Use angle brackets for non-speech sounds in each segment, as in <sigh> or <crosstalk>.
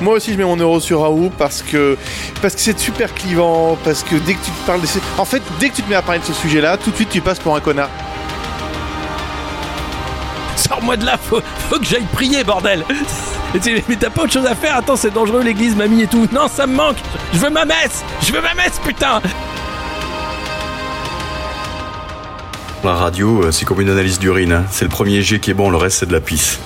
Moi aussi, je mets mon euro sur Raoult parce que parce que c'est super clivant, parce que dès que tu te parles de... En fait, dès que tu te mets à parler de ce sujet-là, tout de suite, tu passes pour un connard. Sors-moi de là, faut, faut que j'aille prier, bordel <laughs> Mais t'as pas autre chose à faire Attends, c'est dangereux l'église, mamie et tout. Non, ça me manque Je veux ma messe Je veux ma messe, putain La radio, euh, c'est comme une analyse d'urine. hein. C'est le premier jet qui est bon, le reste c'est de la pisse.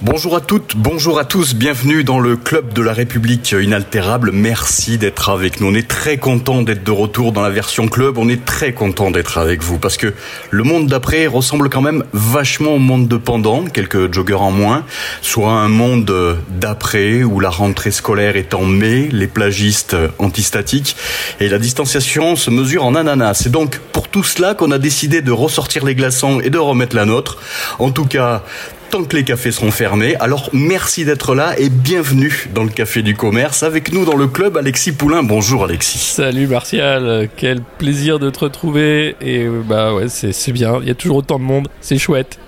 Bonjour à toutes, bonjour à tous, bienvenue dans le club de la République inaltérable. Merci d'être avec nous. On est très content d'être de retour dans la version club. On est très content d'être avec vous parce que le monde d'après ressemble quand même vachement au monde de pendant, quelques joggers en moins, soit un monde d'après où la rentrée scolaire est en mai, les plagistes antistatiques et la distanciation se mesure en ananas. C'est donc pour tout cela qu'on a décidé de ressortir les glaçons et de remettre la nôtre. En tout cas, tant que les cafés seront fermés. Alors merci d'être là et bienvenue dans le Café du Commerce. Avec nous dans le club, Alexis Poulain. Bonjour Alexis. Salut Martial, quel plaisir de te retrouver. Et euh, bah ouais, c'est c'est bien, il y a toujours autant de monde, c'est chouette.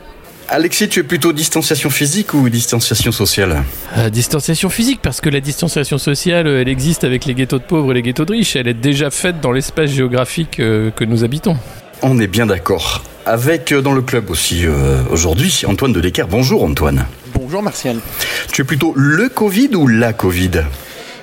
Alexis, tu es plutôt distanciation physique ou distanciation sociale? Euh, distanciation physique, parce que la distanciation sociale, euh, elle existe avec les ghettos de pauvres et les ghettos de riches. Elle est déjà faite dans l'espace géographique euh, que nous habitons. On est bien d'accord. Avec euh, dans le club aussi euh, aujourd'hui Antoine de Decker. Bonjour Antoine. Bonjour Martial. Tu es plutôt le Covid ou la Covid?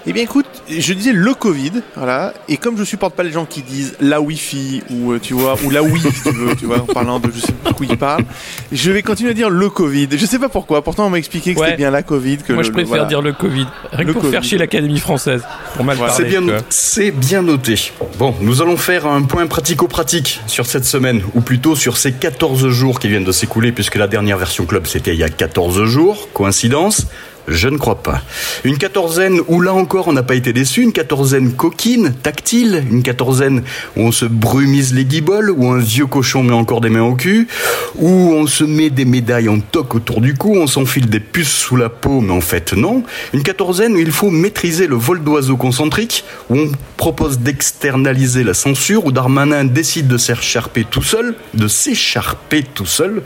Eh bien écoute, je disais le Covid, voilà, et comme je supporte pas les gens qui disent la Wi-Fi ou euh, tu vois ou la Wii si tu veux, tu vois, en parlant de je sais pas de quoi ils parlent, je vais continuer à dire le Covid. Je sais pas pourquoi. Pourtant on m'a expliqué que Ouais. c'était bien la Covid. Que Moi, le- je le- préfère voilà. dire le Covid. Rien que Le pour Covid. faire chier l'Académie française. Pour mal Voilà. C'est bien, c'est bien noté. Bon, nous allons faire un point pratico-pratique sur cette semaine, ou plutôt sur ces 14 jours qui viennent de s'écouler, puisque la dernière version club c'était il y a 14 jours. Coïncidence je ne crois pas. Une quatorzaine où là encore on n'a pas été déçu, une quatorzaine coquine, tactile, une quatorzaine où on se brumise les guiboles, où un vieux cochon met encore des mains au cul, où on se met des médailles en toc autour du cou, on s'enfile des puces sous la peau, mais en fait non. Une quatorzaine où il faut maîtriser le vol d'oiseau concentrique, où on propose d'externaliser la censure, où Darmanin décide de s'écharper tout seul, de s'écharper tout seul,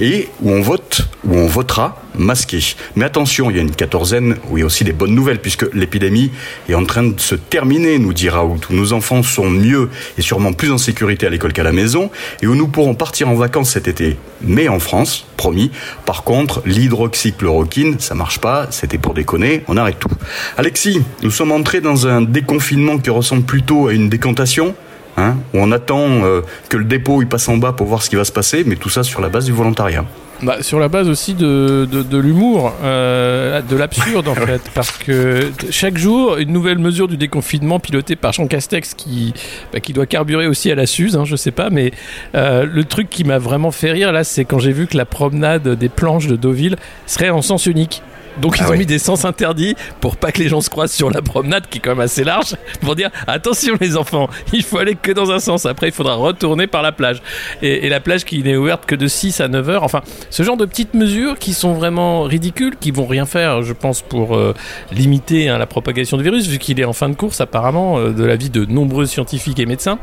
et où on vote, où on votera masqué. Mais attention, il y a une quatorzaine où il y a aussi des bonnes nouvelles, puisque l'épidémie est en train de se terminer, nous dit Raoult, où nos enfants sont mieux et sûrement plus en sécurité à l'école qu'à la maison, et où nous pourrons partir en vacances cet été, mais en France, promis. Par contre, l'hydroxychloroquine, ça marche pas, c'était pour déconner, on arrête tout. Alexis, nous sommes entrés dans un déconfinement qui ressemble plutôt à une décantation. Hein, où on attend euh, que le dépôt il passe en bas pour voir ce qui va se passer, mais tout ça sur la base du volontariat. Bah, sur la base aussi de, de, de l'humour, euh, de l'absurde en <laughs> fait, parce que chaque jour, une nouvelle mesure du déconfinement pilotée par Jean Castex qui, bah, qui doit carburer aussi à la Suze, hein, je sais pas, mais euh, le truc qui m'a vraiment fait rire là, c'est quand j'ai vu que la promenade des planches de Deauville serait en sens unique. Donc ils Ah ont mis des sens interdits pour pas que les gens se croisent sur la promenade qui est quand même assez large pour dire attention les enfants il faut aller que dans un sens. Après il faudra retourner par la plage. Et, et la plage qui n'est ouverte que de 6 à 9 heures. Enfin ce genre de petites mesures qui sont vraiment ridicules qui vont rien faire je pense pour euh, limiter hein, la propagation du virus vu qu'il est en fin de course apparemment euh, de l'avis de nombreux scientifiques et médecins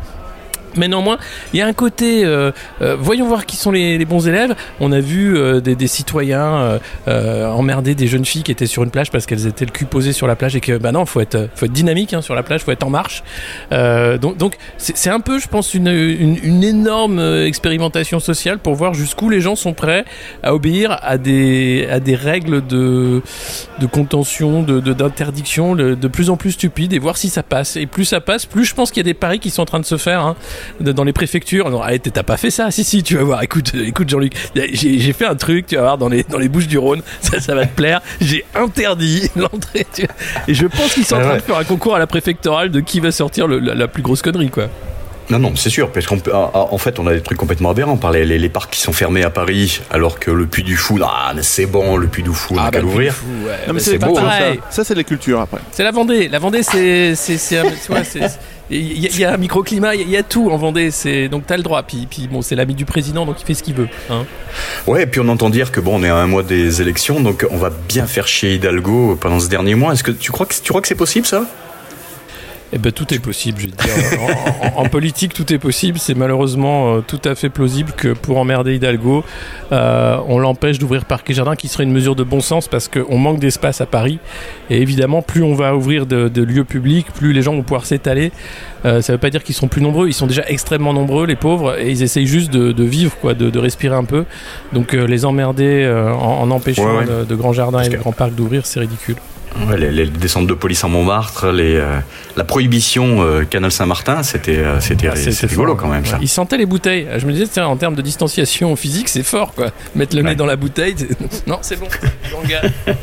mais néanmoins, il y a un côté, euh, euh, voyons voir qui sont les, bons élèves. On a vu euh, des, des citoyens euh, euh, emmerder des jeunes filles qui étaient sur une plage parce qu'elles étaient le cul posé sur la plage et que, bah non, faut être, faut être dynamique hein, sur la plage, faut être en marche. Donc, donc c'est un peu, je pense, une, une, une énorme expérimentation sociale pour voir jusqu'où les gens sont prêts à obéir à des, à des règles de, de contention, de de- d'interdiction de, de plus en plus stupides et voir si ça passe. Et plus ça passe, plus je pense qu'il y a des paris qui sont en train de se faire hein, dans les préfectures. Non, allez, t'as pas fait ça? Si, si, tu vas voir. Écoute, écoute Jean-Luc, j'ai fait un truc, tu vas voir, dans les, dans les Bouches du Rhône, ça, ça va te plaire. J'ai interdit <laughs> l'entrée. Et je pense qu'ils sont en Ah train ouais. de faire un concours à la préfectorale de qui va sortir le- la, la plus grosse connerie, quoi. Non, non, c'est sûr, parce qu'en en fait, on a des trucs complètement aberrants par les, les, les parcs qui sont fermés à Paris, alors que le Puy du Fou, ah, c'est bon, le Puy du Fou, on a qu'à l'ouvrir. Non, mais c'est beau, hein, pareil. ça. Ça, c'est de la culture après. C'est la Vendée. La Vendée, c'est, il y, a- il y a un microclimat, il y, a- il y a tout en Vendée. C'est donc t'as le droit. Puis, puis bon, c'est l'ami du président, donc il fait ce qu'il veut. Hein. Ouais, et puis on entend dire que bon, on est à un mois des élections, donc on va bien faire chier Hidalgo pendant ce dernier mois. Est-ce que tu crois que tu crois que c'est possible ça? Eh ben, tout est possible, je veux dire. En, en- en politique, tout est possible. C'est malheureusement euh, tout à fait plausible que pour emmerder Hidalgo, euh, on l'empêche d'ouvrir Parc et Jardin, qui serait une mesure de bon sens parce qu'on manque d'espace à Paris. Et évidemment, plus on va ouvrir de, de lieux publics, plus les gens vont pouvoir s'étaler. Euh, ça veut pas dire qu'ils seront plus nombreux. Ils sont déjà extrêmement nombreux, les pauvres, et ils essayent juste de, de vivre, quoi, de, de respirer un peu. Donc les emmerder en, en empêchant Ouais, ouais. De, grands jardins Parce et de grands parcs d'ouvrir, c'est ridicule. Ouais, les, les descentes de police en Montmartre, les, euh, la prohibition euh, Canal Saint-Martin, c'était euh, c'était Ah, rigolo fort. quand même ça. Il sentait les bouteilles. Je me disais, tiens, en termes de distanciation physique, c'est fort, quoi. Mettre le Ouais. nez dans la bouteille, c'est- <laughs> non, c'est bon. Jean gars, <laughs>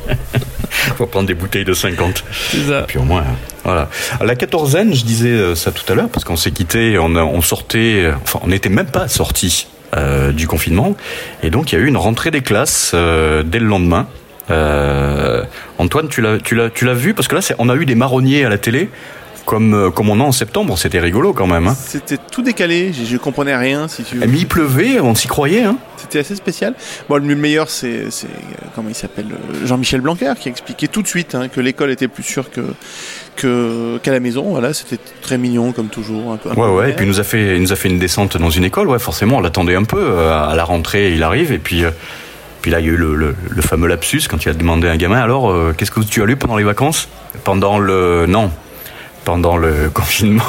Faut prendre des bouteilles de 50. c'est ça. Puis au moins, euh, voilà. À la quatorzaine, je disais ça tout à l'heure, parce qu'on s'est quitté, on, on sortait, enfin, on n'était même pas sorti du confinement, et donc il y a eu une rentrée des classes dès le lendemain. Euh, Antoine, tu l'as, tu l'as, tu l'as vu? Parce que là, c'est- on a eu des marronniers à la télé, comme euh, comme on a en septembre. C'était rigolo quand même. Hein. C'était tout décalé, je, je comprenais rien si tu veux. Mais il pleuvait, on s'y croyait. Hein. C'était assez spécial. Bon, le meilleur, c'est, c'est comment il s'appelle euh, Jean-Michel Blanquer qui a expliqué tout de suite hein, que l'école était plus sûre que, que qu'à la maison. Voilà, c'était très mignon comme toujours. Un peu, un peu Ouais, ouais. Et puis il nous a fait, il nous a fait une descente dans une école. Ouais, forcément, on l'attendait un peu à la rentrée. Il arrive et puis. euh, puis là, il y a eu le, le- le fameux lapsus quand il a demandé à un gamin alors, euh, qu'est-ce que tu as lu pendant les vacances? Pendant le. Non. Pendant le <laughs> confinement.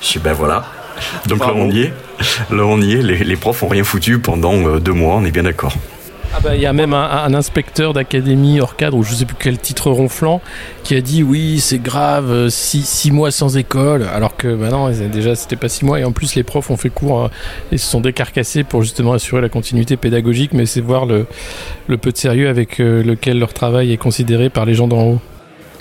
Je dis, ben voilà. Donc là, on y est. Là, on y est. Les, les profs ont rien foutu pendant euh, deux mois, on est bien d'accord. Ah bah, il y a même un, inspecteur d'académie hors cadre, ou je sais plus quel titre ronflant, qui a dit oui, c'est grave, euh, six, mois sans école, alors que bah non, déjà c'était pas six mois, et en plus les profs ont fait cours euh, et se sont décarcassés pour justement assurer la continuité pédagogique, mais c'est voir le, le peu de sérieux avec euh, lequel leur travail est considéré par les gens d'en haut.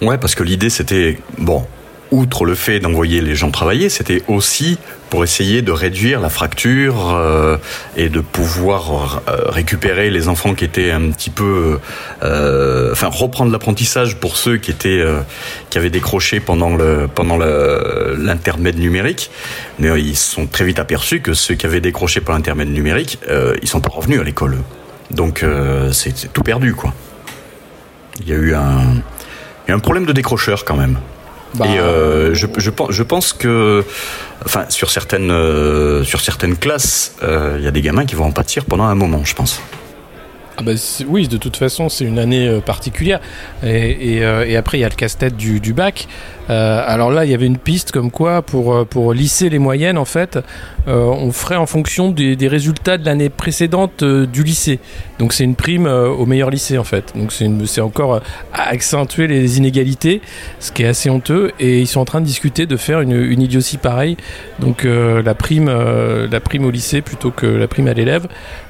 Ouais, parce que l'idée c'était bon. Outre le fait d'envoyer les gens travailler, c'était aussi pour essayer de réduire la fracture euh, et de pouvoir euh, récupérer les enfants qui étaient un petit peu, euh, enfin reprendre l'apprentissage pour ceux qui étaient, qui avaient décroché pendant le pendant l'intermède numérique. Mais ils sont très vite aperçus que ceux qui avaient décroché par l'intermède numérique, ils sont pas revenus à l'école. Donc c'est tout perdu quoi. Il y a eu un il y a un problème de décrocheur quand même. Bah, Et euh, je, pense que, enfin, sur certaines, euh, sur certaines classes, euh, il y a des gamins qui vont en pâtir pendant un moment, je pense. Ah bah, oui, de toute façon, c'est une année euh, particulière. Euh, et après, il y a le casse-tête du, bac. Euh, alors là, il y avait une piste comme quoi, pour, pour lisser les moyennes, en fait, on ferait en fonction des, résultats de l'année précédente du lycée. Donc c'est une prime au meilleur lycée, en fait. Donc c'est encore accentuer les inégalités, ce qui est assez honteux. Et ils sont en train de discuter de faire une, une idiotie pareille. Donc la, prime, la prime au lycée plutôt que la prime à l'élève.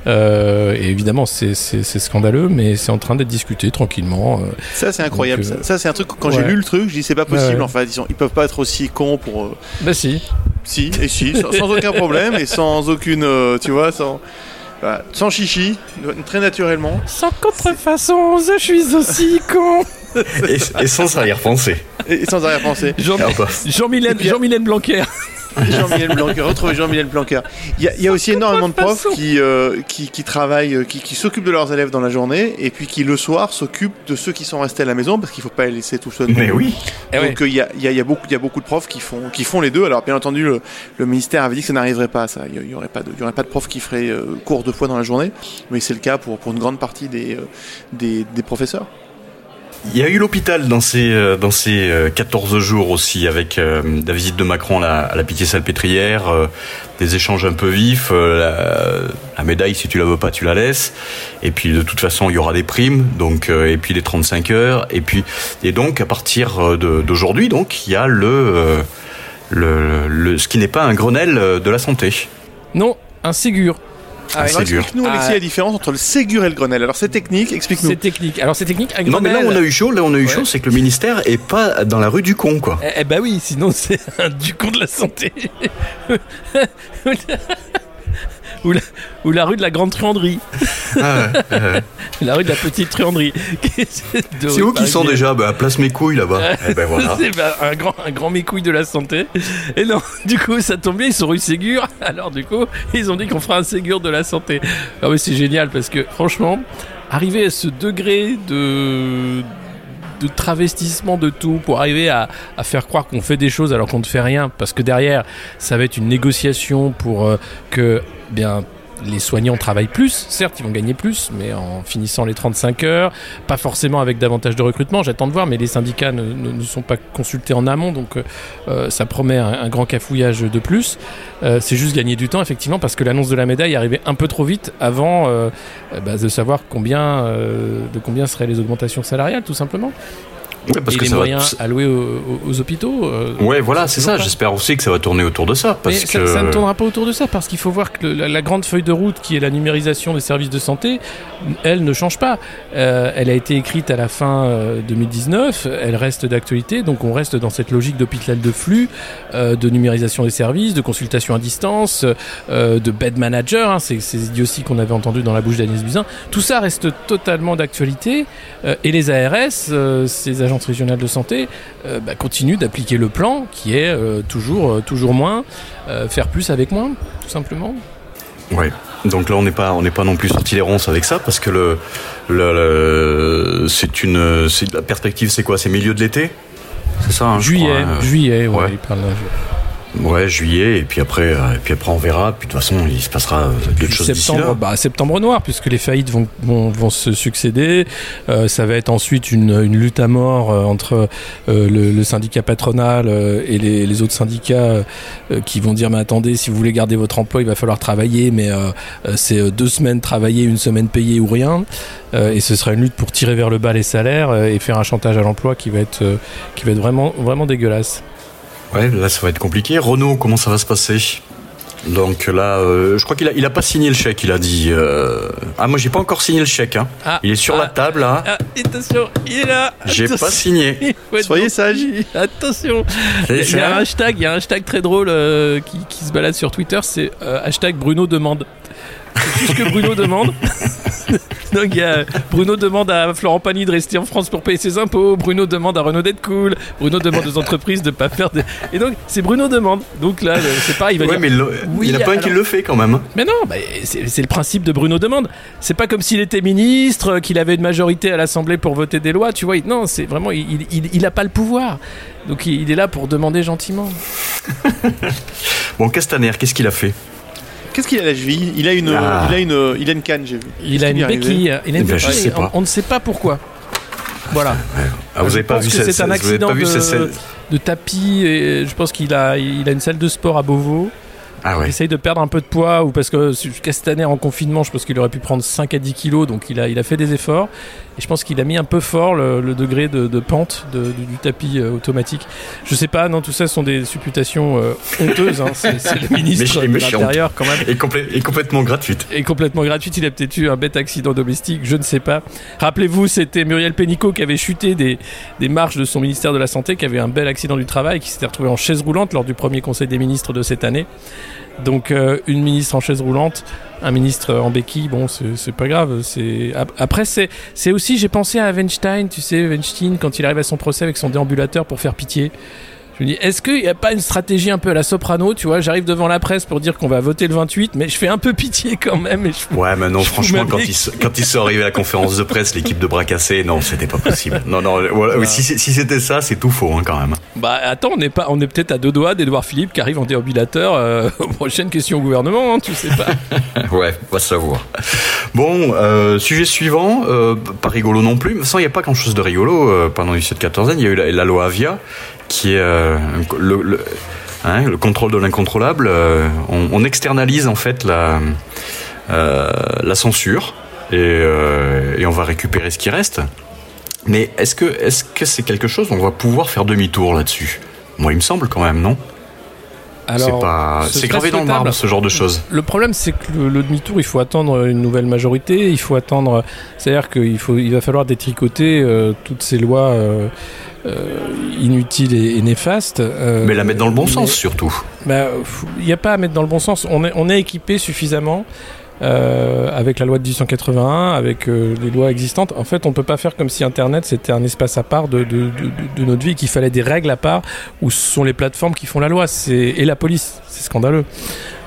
Et évidemment, c'est- c'est scandaleux, mais c'est en train d'être discuté tranquillement. euh. Ça, c'est incroyable. Donc, euh, ça, Ça, c'est un truc, quand j'ai lu le truc, je dis c'est pas possible Ouais, ouais. en fait. Ils, peuvent pas être aussi cons pour. euh, Bah si. Si, et si, sans, sans aucun problème et sans aucune. euh, tu vois, sans. voilà, sans chichi, très naturellement. Sans contrefaçon, je suis aussi con. Et, et sans arrière-pensée. Et, et sans arrière-pensée. Jean- Ah, bah. Jean-Mylène Jean-Mylène Blanquer. Jean-Michel Blanquer, retrouver Jean-Michel Blanquer. Il y a, il y a aussi énormément de profs façon. qui, euh, qui, qui travaillent, euh, qui, qui s'occupent de leurs élèves dans la journée et puis qui le soir s'occupent de ceux qui sont restés à la maison parce qu'il faut pas les laisser tout seuls. Mais oui. Eh. Donc euh, il y, a, il y, a, il y a beaucoup, il y a beaucoup de profs qui font, qui font les deux. Alors bien entendu, le, le ministère avait dit que ça n'arriverait pas. Ça, il y, aurait pas de, il y aurait pas de profs qui feraient euh, cours deux fois dans la journée, mais c'est le cas pour, pour une grande partie des, euh, des, des professeurs. Il y a eu l'hôpital dans ces, euh, dans ces euh, 14 jours aussi, avec euh, la visite de Macron à la, Pitié-Salpêtrière, euh, des échanges un peu vifs, euh, la, médaille, si tu la veux pas, tu la laisses. Et puis, de toute façon, il y aura des primes, donc, euh, et puis les 35 heures. Et puis, et donc, à partir euh, d'aujourd'hui, donc, il y a le, euh, le, ce qui n'est pas un Grenelle euh, de la santé. Non, un Ségur. Ah, Ségur. explique-nous, Alexis, Ah. la différence entre le Ségur et le Grenelle. Alors c'est technique, explique-nous. C'est technique. Alors c'est technique. Un Non, mais là, on a eu chaud, là, on a eu Ouais. chaud, c'est que le ministère est pas dans la rue du con, quoi. Eh, eh bah oui, sinon <laughs> c'est un du con de la santé. <laughs> ou, la, ou la rue de la grande truanderie. Ah, ouais, ouais, ouais. <laughs> La rue de la petite truanderie. <laughs> C'est où qu'ils sont déjà? Bah, Place mes couilles là-bas. Eh ben voilà. <laughs> C'est bah, un grand, un grand mécouille de la santé. Et non, du coup, ça tombe bien, ils sont rue Ségur. Alors, du coup, ils ont dit qu'on fera un Ségur de la santé. Ah oui, c'est génial parce que, franchement, arriver à ce degré de de travestissement de tout pour arriver à, à faire croire qu'on fait des choses alors qu'on ne fait rien, parce que derrière, ça va être une négociation pour euh, que bien les soignants travaillent plus, certes ils vont gagner plus, mais en finissant les 35 heures, pas forcément avec davantage de recrutement, j'attends de voir, mais les syndicats ne, sont pas consultés en amont, donc euh, euh, ça promet un, grand cafouillage de plus. Euh, c'est juste gagner du temps, effectivement, parce que l'annonce de la médaille arrivait un peu trop vite avant bah, de savoir combien, de combien seraient les augmentations salariales, tout simplement. Ouais, parce Et que les ça va- moyens alloués aux, aux- aux hôpitaux. euh, Ouais, voilà, c'est ça. J'espère aussi que ça va tourner autour de ça. Parce Mais ça, que... ça ne tournera pas autour de ça parce qu'il faut voir que le- la, la grande feuille de route qui est la numérisation des services de santé, elle ne change pas. Euh, elle a été écrite à la fin euh, 2019, elle reste d'actualité, donc on reste dans cette logique d'hôpital de flux, euh, de numérisation des services, de consultation à distance, euh, de bed manager, hein, c'est ces idioties qu'on avait entendues dans la bouche d'Agnès Buzyn. Tout ça reste totalement d'actualité euh, et les ARS, euh, ces agences régionales de santé, euh, bah, continuent d'appliquer le plan qui est euh, toujours, euh, toujours moins, faire plus avec moins, tout simplement. Ouais. Donc là, on n'est pas, on n'est pas non plus sorti les ronces avec ça, parce que le, le, le- c'est une, c'est la perspective, c'est quoi? C'est milieu de l'été, c'est ça hein, juillet, crois, hein. juillet, ouais, ouais. il parle. Ouais, juillet, et puis après, euh, et puis après, on verra. Puis de toute façon, il se passera euh, d'autres choses d'ici septembre, là. bah, septembre noir, puisque les faillites vont, vont, vont se succéder. Euh, ça va être ensuite une, une lutte à mort euh, entre euh, le, le syndicat patronal euh, et les, les autres syndicats euh, euh, qui vont dire mais attendez, si vous voulez garder votre emploi, il va falloir travailler, mais euh, euh, c'est euh, deux semaines travaillées, une semaine payée ou rien. Euh, et ce sera une lutte pour tirer vers le bas les salaires euh, et faire un chantage à l'emploi qui va être euh, qui va être vraiment vraiment dégueulasse. Ouais, là, ça va être compliqué. Renault, comment ça va se passer? Donc là, euh, je crois qu'il a, il a pas signé le chèque. Il a dit. euh, Ah, moi, j'ai pas encore signé le chèque. Hein. Ah, Il est sur ah, la table là. Ah, attention, il est là. J'ai pas signé. <laughs> Soyez sage. Attention. Il y, a- il y a un hashtag, il y a un hashtag très drôle euh, qui, qui se balade sur Twitter, c'est euh, hashtag Bruno demande. C'est tout ce que Bruno demande. <laughs> Donc il y a Bruno demande à Florent Pagny de rester en France pour payer ses impôts. Bruno demande à Renault d'être cool. Bruno demande aux entreprises de pas faire de. Et donc c'est Bruno demande. Donc là, euh, c'est pas, il va Ouais, dire. mais le- Oui, il a pas un qui alors- le fait quand même. Mais non, bah, c'est le principe de Bruno Demande. C'est pas comme s'il était ministre, qu'il avait une majorité à l'Assemblée pour voter des lois, tu vois. Non, c'est vraiment, il, il, il a pas le pouvoir. Donc il, il est là pour demander gentiment. <laughs> Bon, Castaner, qu'est-ce qu'il a fait? Qu'est-ce qu'il a à la cheville? Il a une, Ah. il a une, il a une canne, j'ai vu. Il a une béquille. Il a Eh une ben, je béquille, sais pas. On, on ne sait pas pourquoi. Voilà. Ah, vous Je avez pas pense vu c'est un accident de- tapis, et je pense qu'il a, il a une salle de sport à Beauvau. Ah Il ouais. essaye de perdre un peu de poids, ou parce que Castaner en confinement, je pense qu'il aurait pu prendre 5 à 10 kilos, donc il a, il a fait des efforts. Et je pense qu'il a mis un peu fort le, le degré de, de pente de- du, du tapis euh, automatique. Je sais pas, non, tout ça sont des supputations euh, honteuses. hein. C'est le <laughs> ministre de l'Intérieur quand même. Et complètement gratuite. Et complètement gratuite, il a peut-être eu un bête accident domestique, je ne sais pas. Rappelez-vous, c'était Muriel Pénicaud qui avait chuté des, des marches de son ministère de la Santé, qui avait un bel accident du travail, qui s'était retrouvé en chaise roulante lors du premier conseil des ministres de cette année. Donc euh, une ministre en chaise roulante, un ministre en béquille, bon c'est pas grave. C'est ap- après c'est c'est aussi j'ai pensé à Weinstein, tu sais Weinstein quand il arrive à son procès avec son déambulateur pour faire pitié. Je me dis, est-ce qu'il n'y a pas une stratégie un peu à la soprano Tu vois, j'arrive devant la presse pour dire qu'on va voter le 28, mais je fais un peu pitié quand même. Et je... Ouais, mais non, <laughs> franchement, quand ils, se- quand ils sont arrivés à la conférence de presse, l'équipe de bras cassés, non, c'était pas possible. Non, non, voilà, si, c'était ça, c'est tout faux, hein, quand même. Bah attends, on est pas, on est peut-être à deux doigts d'Edouard Philippe qui arrive en déambulateur. euh, <laughs> prochaine question au gouvernement, hein, tu sais pas. <laughs> Ouais, va savoir. Bon, euh, sujet suivant, euh, pas rigolo non plus, mais sans il n'y a pas grand chose de rigolo pendant les 7-14 ans. Il y a eu la, la loi Avia, qui est euh, un- le, le, hein, le contrôle de l'incontrôlable. euh, on, on externalise en fait la, euh, la censure et, et on va récupérer ce qui reste. Mais est-ce que est-ce que c'est quelque chose on va pouvoir faire demi-tour là-dessus? Moi, il me semble quand même, non? C'est pas, gravé dans le marbre ce genre de choses. Le problème, c'est que le, le demi-tour, il faut attendre une nouvelle majorité. Il faut attendre. C'est-à-dire qu'il faut, il va falloir détricoter euh, toutes ces lois euh, euh, inutiles et, et néfastes. euh, Mais la mettre dans le bon mais- sens surtout. Bah, Il n'y a pas à mettre dans le bon sens. On est, on est équipé suffisamment euh, avec la loi de 1881, avec euh, les lois existantes. En fait, on peut pas faire comme si Internet c'était un espace à part de, de, de, de notre vie, qu'il fallait des règles à part, où ce sont les plateformes qui font la loi c'est et la police. C'est scandaleux.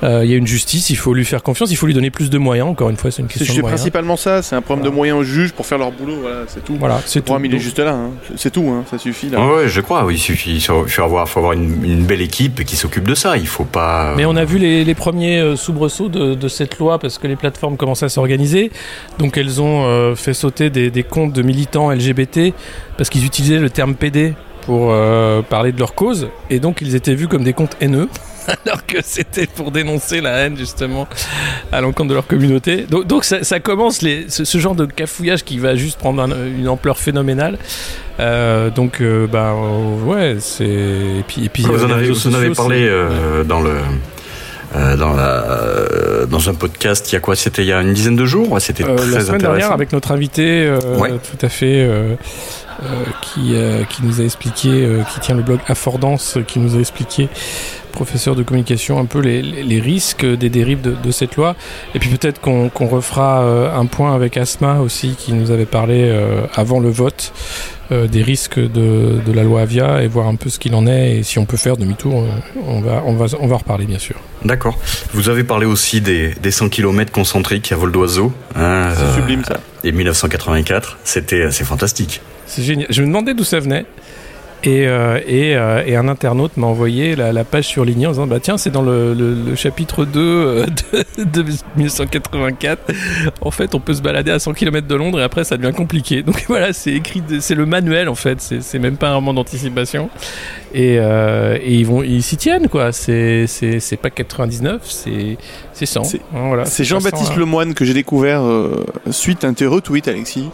Euh, Il y a une justice, il faut lui faire confiance, il faut lui donner plus de moyens. Encore une fois, c'est une question de c'est principalement ça, c'est un problème de moyens aux juges pour faire leur boulot, voilà, c'est tout. Voilà, c'est Le tout. programme, il est juste là, hein. c'est tout, hein. ça suffit. Là. Ouais, je crois. Oui, il suffit. Il faut, il faut avoir, faut avoir une, une belle équipe qui s'occupe de ça. Il faut pas. Mais on a vu les, les premiers euh, soubresauts de, de cette loi parce que les plateformes commençaient à s'organiser. Donc elles ont euh, fait sauter des, des comptes de militants LGBT parce qu'ils utilisaient le terme PD pour euh, parler de leur cause. Et donc ils étaient vus comme des comptes haineux. <laughs> Alors que c'était pour dénoncer la haine justement à l'encontre de leur communauté. Donc, donc ça, ça commence les, ce, ce genre de cafouillage qui va juste prendre un- une ampleur phénoménale. Euh, donc euh, bah euh, ouais c'est et puis et puis Vous en avez, réseaux vous en avez sociaux, parlé dans le. Euh, dans, la, euh, dans un podcast, il y a quoi? C'était il y a une dizaine de jours? C'était Euh, très la semaine intéressant. dernière avec notre invité euh, Ouais. tout à fait euh, euh, qui, euh, qui nous a expliqué euh, qui tient le blog Affordance qui nous a expliqué professeur de communication un peu les, les- les risques des dérives de, de cette loi et puis peut-être qu'on qu'on refera un point avec Asma aussi qui nous avait parlé euh, avant le vote euh, des risques de, de la loi Avia et voir un peu ce qu'il en est et si on peut faire demi-tour euh, on va, on, va, on va en reparler bien sûr D'accord. Vous avez parlé aussi des, des 100 km concentriques à vol d'oiseau. hein, C'est euh, sublime ça. Et 1984, c'était c'est fantastique. C'est génial. Je me demandais d'où ça venait. Et, euh, et, euh, et un internaute m'a envoyé la, la page surlignée en disant bah tiens c'est dans le, le- le chapitre 2 euh, de, de 1984 en fait on peut se balader à 100 km de Londres et après ça devient compliqué. <laughs> Donc voilà c'est écrit c'est le manuel en fait. C'est même pas un roman d'anticipation. Et, euh, et ils vont ils s'y tiennent quoi. C'est pas 99 c'est c'est 100 C'est- Hein, voilà. Jean-Baptiste 100, hein. Lemoine que j'ai découvert suite à un retweets, Alexis,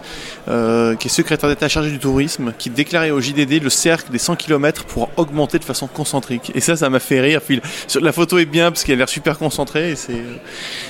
qui est secrétaire d'État chargé du tourisme, qui déclarait au JDD le cercle des 100 km pour augmenter de façon concentrique. Et ça, ça m'a fait rire. Puis, la photo est bien parce qu'elle a l'air super concentrée. Et c'est,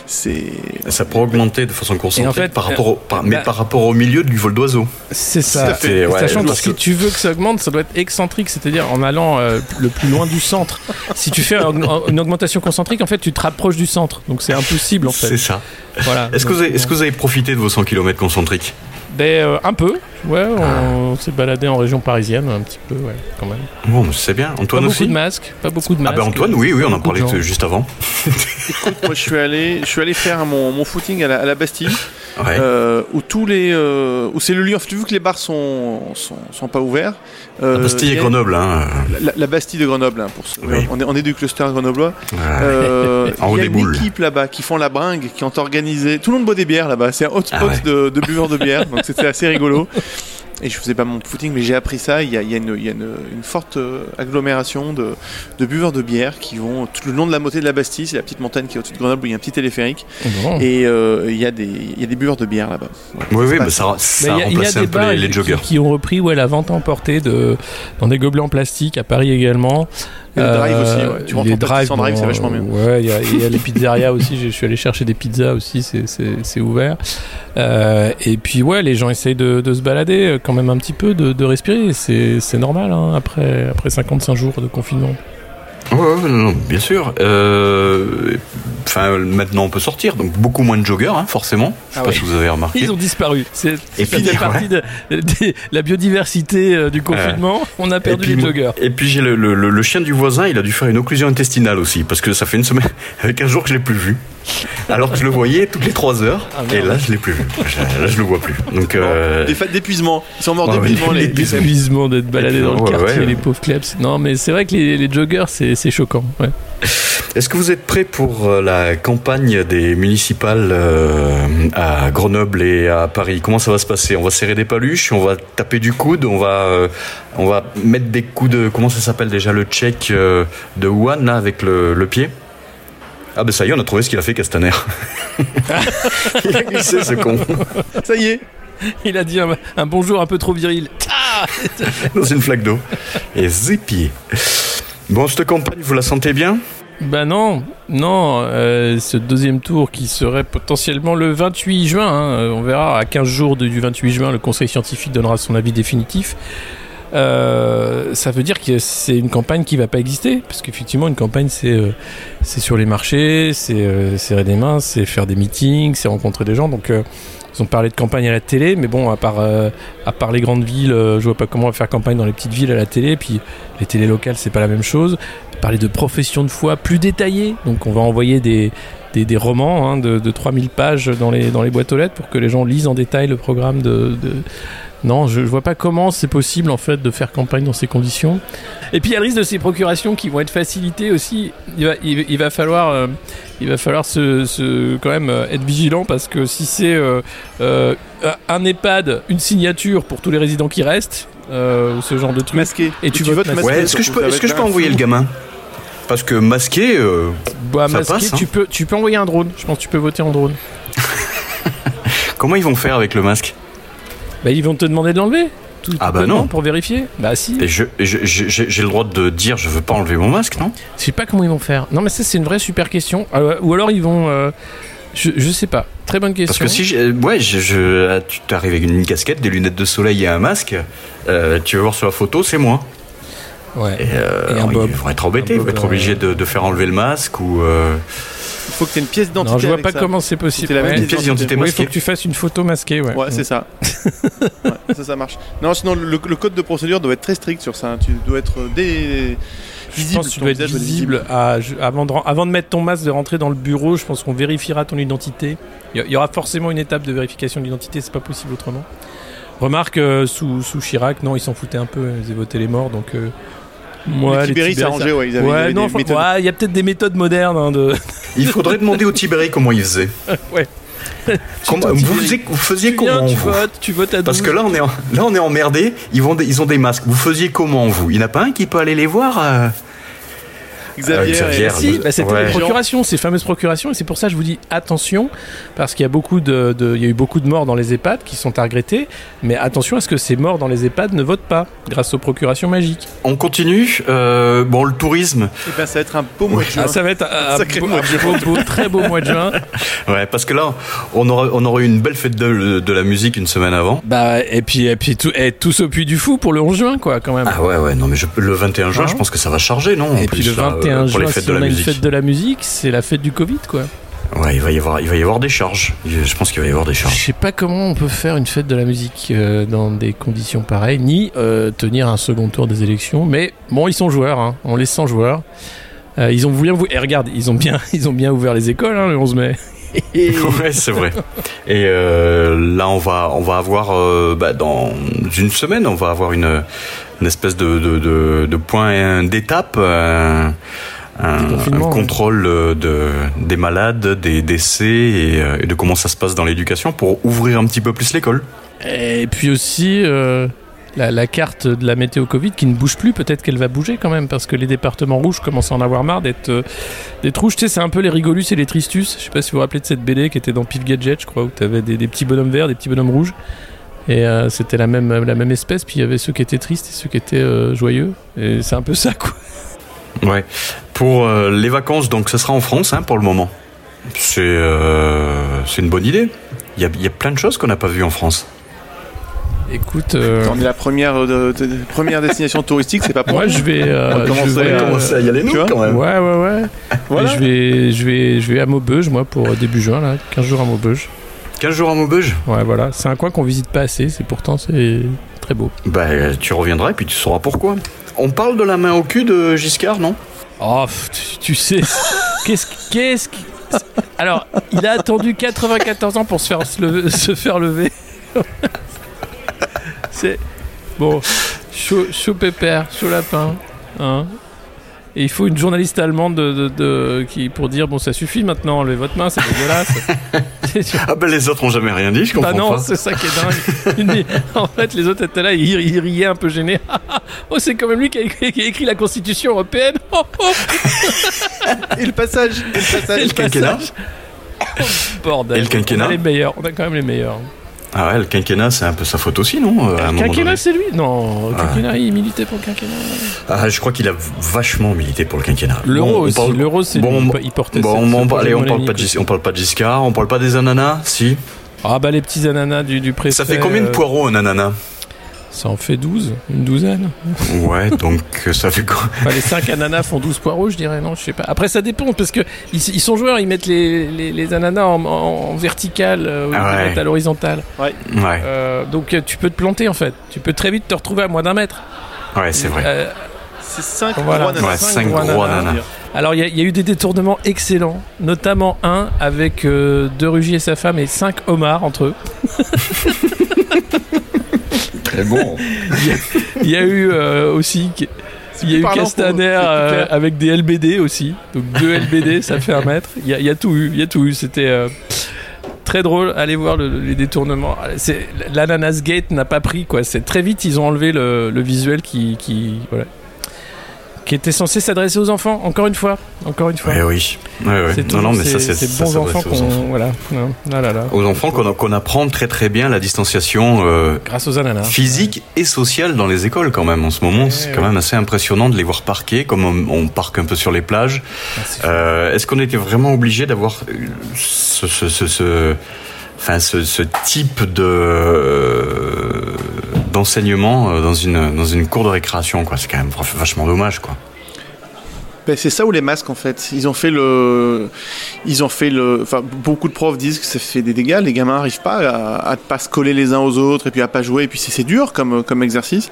c'est. Ça pourrait augmenter de façon en fait, par rapport au, par- mais bah- par rapport au milieu du vol d'oiseau. C'est ça. Ouais, Sachant que parce si que- tu veux que ça augmente, ça doit être excentrique, c'est-à-dire en allant euh, le plus loin du centre. Si tu fais un- une augmentation concentrique, en fait, tu te rapproches du centre. Donc c'est impossible, en C'est fait. ça. Voilà. Est-ce que, Donc, vous avez, est-ce que vous avez profité de vos 100 km concentriques? Ben, euh, un peu. Ouais, on Ah. s'est baladé en région parisienne, un petit peu, ouais, quand même. Bon, c'est bien. Pas Antoine beaucoup aussi de masques. Pas beaucoup de Ah masques. ben Antoine, oui, oui, on en Beaucoup parlait juste avant. <laughs> Écoute, moi, je suis allé, je suis allé faire mon, mon footing à la, à la Bastille, Ouais. euh, où tous les, euh, où c'est le lieu. Tu vu que les bars sont, sont, sont pas ouverts. euh, La Bastille il et Grenoble, hein. La, la Bastille de Grenoble, hein, pour ce- Oui. on, est, on est du cluster grenoblois. Ouais. Euh, En haut il y a des une boules. équipe là-bas qui font la bringue, qui ont organisé. Tout le monde boit des bières là-bas. C'est un hotspot Ah ouais. de, de buveurs de bière, donc c'était assez rigolo. <laughs> Et je faisais pas mon footing, mais j'ai appris ça. Il y a, il y a une, il y a une- une forte euh, agglomération de, de buveurs de bière qui vont tout le long de la montée de la Bastille. C'est la petite montagne qui est au-dessus de Grenoble où il y a un petit téléphérique. Bon. Et euh, il y, a des- il y a des buveurs de bière là-bas. Oui, oui, mais ça, Ben, ça il y a a- il y a remplacé un des peu les, joggers. Qui, ont repris ouais, la vente à emporter de, dans des gobelets en plastique à Paris également. Et le drive Euh, aussi, ouais. Tu rentres en sans drive, bon, c'est vachement bien. Ouais, il y a, il y a les pizzerias aussi. Je suis allé chercher des pizzas aussi, c'est- ouvert. Euh, et puis ouais, les gens essayent de, de se balader euh, quand même un petit peu, de, de respirer. C'est c'est normal hein, après, après 55 jours de confinement. Ouais, ouais, non, non, bien sûr. Euh, Enfin, maintenant on peut sortir, donc beaucoup moins de joggers, hein, forcément. Je sais Ah pas ouais. si vous avez remarqué. Ils ont disparu. C'est <laughs> ouais. partie de, de la biodiversité euh, du confinement. On a perdu puis, les joggers. Et puis j'ai le, le- le- le chien du voisin, il a dû faire une occlusion intestinale aussi, parce que ça fait une semaine, <laughs> avec un jour que je l'ai plus vu. Alors que je le voyais toutes les 3 heures, Ah, et là je l'ai plus vu. Là je le vois plus. Donc euh, Des fêtes d'épuisement. Ils sont morts Ouais, d'épuisement <laughs> les, les d'épuisement. Épuisement d'être baladé dans le Ouais, quartier, ouais. les pauvres klebs. Non, mais c'est vrai que les, les joggers, c'est c'est choquant. Ouais. Est-ce que vous êtes prêts pour euh, la campagne des municipales euh, à Grenoble et à Paris? Comment ça va se passer? On va serrer des paluches, on va taper du coude, on va, euh, on va mettre des coups de... Comment ça s'appelle déjà Le check euh, de Wuhan, là, avec le, le pied? Ah ben ça y est, on a trouvé ce qu'il a fait Castaner. <laughs> Il a glissé ce con Ça y est. Il a dit un, un bonjour un peu trop viril. Ah dans une flaque d'eau. Et zépier. Bon, cette campagne, vous la sentez bien? Bah non, non, euh, ce deuxième tour qui serait potentiellement le 28 juin, hein, euh, on verra à 15 jours du 28 juin, le conseil scientifique donnera son avis définitif. Euh, ça veut dire que c'est une campagne qui va pas exister, parce qu'effectivement une campagne c'est euh, c'est sur les marchés, c'est euh, serrer des mains, c'est faire des meetings, c'est rencontrer des gens. Donc euh, ils ont parlé de campagne à la télé, mais bon à part euh, à part les grandes villes, euh, je vois pas comment faire campagne dans les petites villes à la télé. Puis les télés locales c'est pas la même chose. parler de profession de foi plus détaillée. Donc on va envoyer des, romans hein, de, de 3000 pages dans les, dans boîtes aux lettres pour que les gens lisent en détail le programme de... Non, je, je vois pas comment c'est possible en fait de faire campagne dans ces conditions. Et puis il y a le risque de ces procurations qui vont être facilitées aussi. Il va, il, il va falloir, euh, il va falloir se, se- quand même euh, être vigilant parce que si c'est euh, euh, un EHPAD, une signature pour tous les résidents qui restent, euh, ou ce genre de truc. Masqué. Et tu tu votes votes masqué. Ouais, est-ce que je peux, est-ce que je peux envoyer le gamin? Parce que masqué, euh, Bah, Ça masqué, passe, hein. tu peux, tu peux envoyer un drone. Je pense que tu peux voter en drone. <laughs> comment ils vont faire avec le masque? Bah, ils vont te demander de l'enlever. Tout, Ah bah non. Pour vérifier. Bah si. Et je, je- je- j'ai le droit de dire je veux pas enlever mon masque, non? Je sais pas comment ils vont faire. Non, mais ça, c'est une vraie super question. Ah ouais, ou alors ils vont. euh, je, je sais pas. Très bonne question. Parce que si j'ai- ouais, je, je- tu t'arrives avec une casquette, des lunettes de soleil et un masque, euh, tu vas voir sur la photo, c'est moi. Ouais. Et, euh, Et un bob. Ils vont être embêtés, ils vont être euh, obligés de, de faire enlever le masque ou. Euh, Il faut que tu aies une pièce d'identité. Non, je vois avec pas ça. comment c'est possible. La Ouais. Une pièce d'identité il faut que tu fasses une photo masquée. Ouais, Ouais, c'est ça. <laughs> Ouais, ça, ça marche. Non, sinon, le, le code de procédure doit être très strict sur ça. Tu dois être des. Je pense que tu dois être visible à- je- avant, de, ren- avant de mettre ton masque, de rentrer dans le bureau. Je pense qu'on vérifiera ton identité. Il y, aura forcément une étape de vérification de l'identité, c'est pas possible autrement. Remarque, euh, sous, sous Chirac, non, ils s'en foutaient un peu, ils voté les morts, donc. euh, moi, les Tibéri s'arrangeaient, ouais. Ils avaient, ils Ouais, avaient non, des faut- méthodes. ouais, il y a peut-être des méthodes modernes hein, de. <laughs> Il faudrait demander au Tibéri comment il faisait. <laughs> Ouais. Comment- vous, faisiez, vous faisiez tu viens, comment tu vous? votes, tu votes à 12. Parce que là on est en- là on est emmerdé. Ils vont ils ont des masques. Vous faisiez comment vous? Il n'y en a pas un qui peut aller les voir euh? Xavier. Euh, Xavier, et- Si, bah, c'était Ouais. les procurations, ces fameuses procurations, et c'est pour ça que je vous dis attention, parce qu'il y a beaucoup de, de- il y a eu beaucoup de morts dans les EHPAD qui sont à regretter, mais attention à ce que ces morts dans les EHPAD ne votent pas grâce aux procurations magiques. On continue. Euh, bon, le tourisme. Ben, ça va être un beau mois de juin. Ah, ça va être un, un <laughs> Sacré beau- mois de beau- beau- très beau mois de juin. Ouais, parce que là, on aura, on aura eu une belle fête de, de la musique une semaine avant. Bah et puis et puis tout, et tous au puits du fou pour le 11 juin quoi quand même. Ah ouais, ouais, non, mais je- le 21 juin, Hein je pense que ça va charger, non en et puis plus, le là, 21 euh, pour les juin, fêtes si de on la a une fête de la musique, c'est la fête du Covid quoi. Ouais, il va y avoir, il va y avoir des charges. Je je pense qu'il va y avoir des Je charges. sais pas comment on peut faire une fête de la musique euh, dans des conditions pareilles, ni euh, tenir un second tour des élections. Mais bon, ils sont joueurs, hein. on les sent joueurs. Euh, ils ont voulu, et regarde, ils ont bien, <laughs> ils ont bien ouvert les écoles hein, le 11 mai. <laughs> ouais, c'est vrai. Et euh, là, on va, on va avoir, euh, bah, dans une semaine, on va avoir une, une espèce de, de, de, de point d'étape, euh, un, contrôle euh, de, des malades, des décès et, euh, et de comment ça se passe dans l'éducation pour ouvrir un petit peu plus l'école. Et puis aussi euh, la, la carte de la météo Covid qui ne bouge plus, peut-être qu'elle va bouger quand même, parce que les départements rouges commencent à en avoir marre d'être euh, d'être rouges. Tu sais, c'est un peu les Rigolus et les Tristus. Je sais pas si vous vous rappelez de cette BD qui était dans Pif Gadget, je crois, où tu avais des, des petits bonhommes verts, des petits bonhommes rouges. Et euh, c'était la même, la même espèce, puis il y avait ceux qui étaient tristes et ceux qui étaient euh, joyeux. Et c'est un peu ça, quoi. <laughs> Ouais. Pour euh, les vacances, donc, ce sera en France hein, pour le moment. C'est euh, c'est une bonne idée. Il y a, il y a plein de choses qu'on n'a pas vues en France. Écoute, euh, On est la première, euh, de- de- première destination touristique, c'est pas pour moi je vais. euh, On va je commencer vais, à commencer à y aller, nous, Tu vois quand même. Ouais, ouais, ouais. Voilà. Je vais, je vais, je vais à Maubeuge, moi, pour début juin, là, 15 jours à Maubeuge. 15 jours à Maubeuge Ouais, voilà. C'est un coin qu'on visite pas assez, c'est pourtant c'est très beau. Bah, tu reviendras et puis tu sauras pourquoi. On parle de la main au cul de Giscard, non? Oh, tu, tu sais, qu'est-ce, qu'est-ce qui- Alors, il a attendu 94 ans pour se faire, se lever- se faire lever. <laughs> c'est bon, chaud, chaud pépère, chaud lapin, hein. Et il faut une journaliste allemande de, de- de- qui pour dire bon ça suffit maintenant, enlevez votre main, c'est dégueulasse. <laughs> Ah ben les autres ont jamais rien dit, je comprends Bah non, pas. c'est ça qui est dingue. <laughs> En fait, les autres étaient là, ils, ils riaient un peu gênés. <laughs> oh, c'est quand même lui qui a, écrit, qui a écrit la Constitution européenne. Oh, oh, Et le passage, et le passage. Et le passage. Oh, bordel. Et le quinquennat On a les meilleurs, on a quand même les meilleurs. Ah ouais, le quinquennat, c'est un peu sa faute aussi, non euh, à un quinquennat, c'est lui Non, le Ah. quinquennat, il militait pour le quinquennat. Ah, je crois qu'il a vachement milité pour le quinquennat. L'euro Bon, on aussi, parle- l'euro, c'est bon, lui, il portait Bon, on, ce on- projet allez, on parle, pas de, on parle pas de Giscard, on parle pas des ananas, si. Ah bah les petits ananas du, du préfet. Ça fait combien de euh, poireaux un ananas? Ça en fait 12, une douzaine. Ouais, donc euh, ça fait quoi Enfin, les 5 ananas font 12 poireaux, je dirais, non, je sais pas. Après, ça dépend, parce que ils, ils sont joueurs, ils mettent les, les, les ananas en, en- vertical, euh, ou Ah ouais. mettent à l'horizontale. Ouais, Euh, donc, tu peux te planter, en fait. Tu peux très vite te retrouver à moins d'un mètre. ouais, c'est vrai. Euh, C'est 5 Voilà. gros nanas. Ouais, cinq cinq gros gros nanas. nanas. Alors il y, a- il y a eu des détournements excellents, notamment un avec euh, deux rugis et sa femme et cinq homards entre eux. <laughs> Très bon. <laughs> Il y a eu euh, aussi. Il y a eu Castaner euh, avec des LBD aussi. Donc deux <laughs> LBD, ça fait un mètre. Il y a, il y a tout eu. Il y a tout eu. C'était euh, très drôle. Allez voir le- les détournements. L'Ananas Gate n'a pas pris quoi. C'est très vite ils ont enlevé le, le visuel qui qui voilà, qui était censé s'adresser aux enfants. Encore une fois. Encore une fois. Ouais, oui. Ouais, ouais. C'est Non, non, mais ça, c'est ces ça bons s'adresse enfants aux qu'on enfants. voilà. Non, là là. Aux enfants qu'on apprend très très bien la distanciation euh, Grâce aux ananas. physique et sociale dans les écoles quand même en ce moment. C'est ouais. quand même assez impressionnant de les voir parquer, comme on, on parque un peu sur les plages. Ah. Euh, Est-ce qu'on était vraiment obligé d'avoir euh, ce, ce, ce, ce- enfin, ce, ce type de d'enseignement euh, dans une dans une cour de récréation quoi C'est quand même vachement dommage quoi. Ben, c'est ça ou les masques en fait. Ils ont fait le, ils ont fait le, enfin beaucoup de profs disent que ça fait des dégâts. Les gamins n'arrivent pas à, à pas se coller les uns aux autres et puis à pas jouer. Et puis c'est dur comme comme exercice.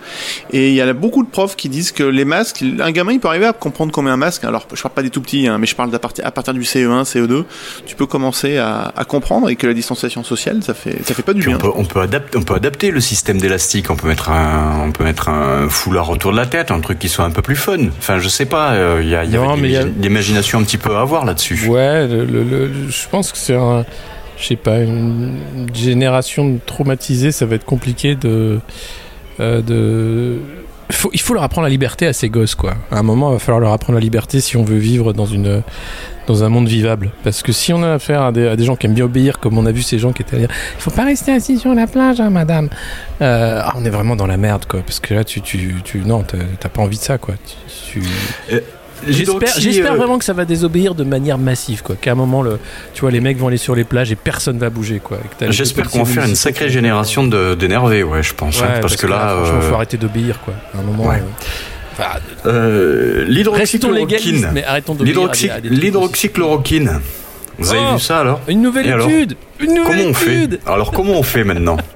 Et il y a beaucoup de profs qui disent que les masques, un gamin il peut arriver à comprendre qu'on met un masque. Alors je parle pas des tout petits, hein, mais je parle d'à partir à partir du CE1, CE2, tu peux commencer à, à comprendre et que la distanciation sociale ça fait ça fait pas du Puis bien. on peut on peut adapter on peut adapter le système d'élastique. On peut mettre un on peut mettre un foulard autour de la tête, un truc qui soit un peu plus fun. Enfin je sais pas. euh, Il y a, il y avait y a- l'imagination un petit peu à avoir là-dessus. Ouais, le- le- le- je pense que c'est un. Je sais pas, une génération traumatisée, ça va être compliqué de. euh, de... Faut, il faut leur apprendre la liberté à ces gosses, quoi. À un moment, il va falloir leur apprendre la liberté si on veut vivre dans, une, dans un monde vivable. Parce que si on a affaire à des, à des gens qui aiment bien obéir, comme on a vu ces gens qui étaient à dire il faut pas rester assis sur la plage, hein, madame. Euh, ah, on est vraiment dans la merde, quoi. Parce que là, tu. tu, tu non, t'as pas envie de ça, quoi. Tu- tu- J'espère, j'espère euh, vraiment que ça va désobéir de manière massive, quoi. Qu'à un moment, le, tu vois, les mecs vont aller sur les plages et personne va bouger, quoi. J'espère qu'on va faire une sacrée génération de- d'énervés, ouais, je pense. Ouais, hein, parce, que là, franchement, euh, faut arrêter d'obéir, quoi. À un moment. Ouais. euh, enfin, euh, l'hydroxychloroquine. L'hydroxychloroquine. Vous avez Oh vu ça alors. Une nouvelle Et alors étude Une nouvelle Comment on fait étude Alors comment on fait maintenant <laughs>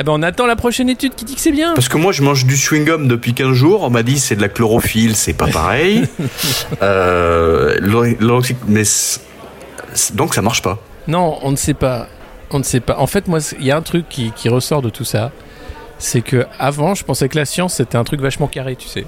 Eh ben, on attend la prochaine étude qui dit que c'est bien. Parce que moi je mange du chewing-gum depuis 15 jours, on m'a dit c'est de la chlorophylle, c'est pas pareil. <laughs> euh, mais donc ça marche pas. Non, on ne sait pas. On ne sait pas. En fait, moi, il y a un truc qui, qui ressort de tout ça. C'est que avant, je pensais que la science c'était un truc vachement carré, tu sais.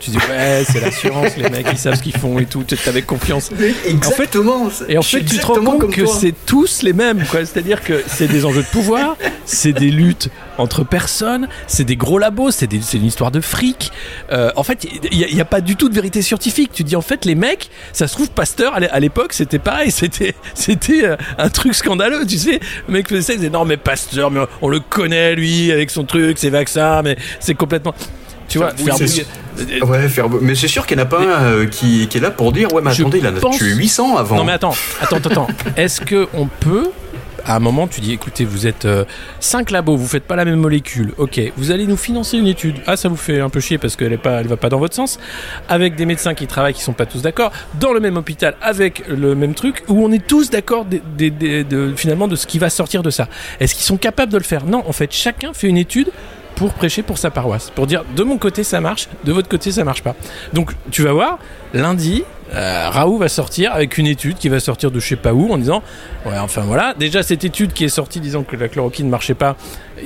Tu dis ouais, c'est la science, les mecs ils savent ce qu'ils font et tout. Tu avais confiance. Exactement. Et en fait, tu te rends compte que c'est tous les mêmes, quoi. C'est-à-dire que c'est des enjeux de pouvoir, c'est des luttes entre personnes, c'est des gros labos, c'est une histoire de fric. Euh, en fait, il n'y a, pas du tout de vérité scientifique. Tu dis, en fait, les mecs, ça se trouve, Pasteur, à l'é- à l'époque, c'était pareil. <laughs> C'était c'était euh, un truc scandaleux, tu sais. Le mec faisait ça, il disait, non, mais Pasteur, mais on, on le connaît, lui, avec son truc, ses vaccins, mais c'est complètement. Tu vois, Oui, faire bouillir- Ouais, faire... mais c'est sûr qu'il n'y en a pas un euh, qui, qui est là pour dire ouais, mais Je attendez, il en a pense- tué 800 avant. Non mais attends, attends, attends, attends. Est-ce que on peut à un moment, tu dis, écoutez, vous êtes 5 labos, vous faites pas la même molécule. Ok, vous allez nous financer une étude. Ah, ça vous fait un peu chier parce qu'elle est pas, elle va pas dans votre sens. Avec des médecins qui travaillent, qui sont pas tous d'accord, dans le même hôpital, avec le même truc, où on est tous d'accord de, finalement de ce qui va sortir de ça. Est-ce qu'ils sont capables de le faire? Non, en fait, chacun fait une étude pour prêcher pour sa paroisse, pour dire de mon côté ça marche, de votre côté ça marche pas. Donc tu vas voir, lundi, euh, Raoult va sortir avec une étude qui va sortir de je sais pas où en disant ouais enfin voilà déjà cette étude qui est sortie disant que la chloroquine ne marchait pas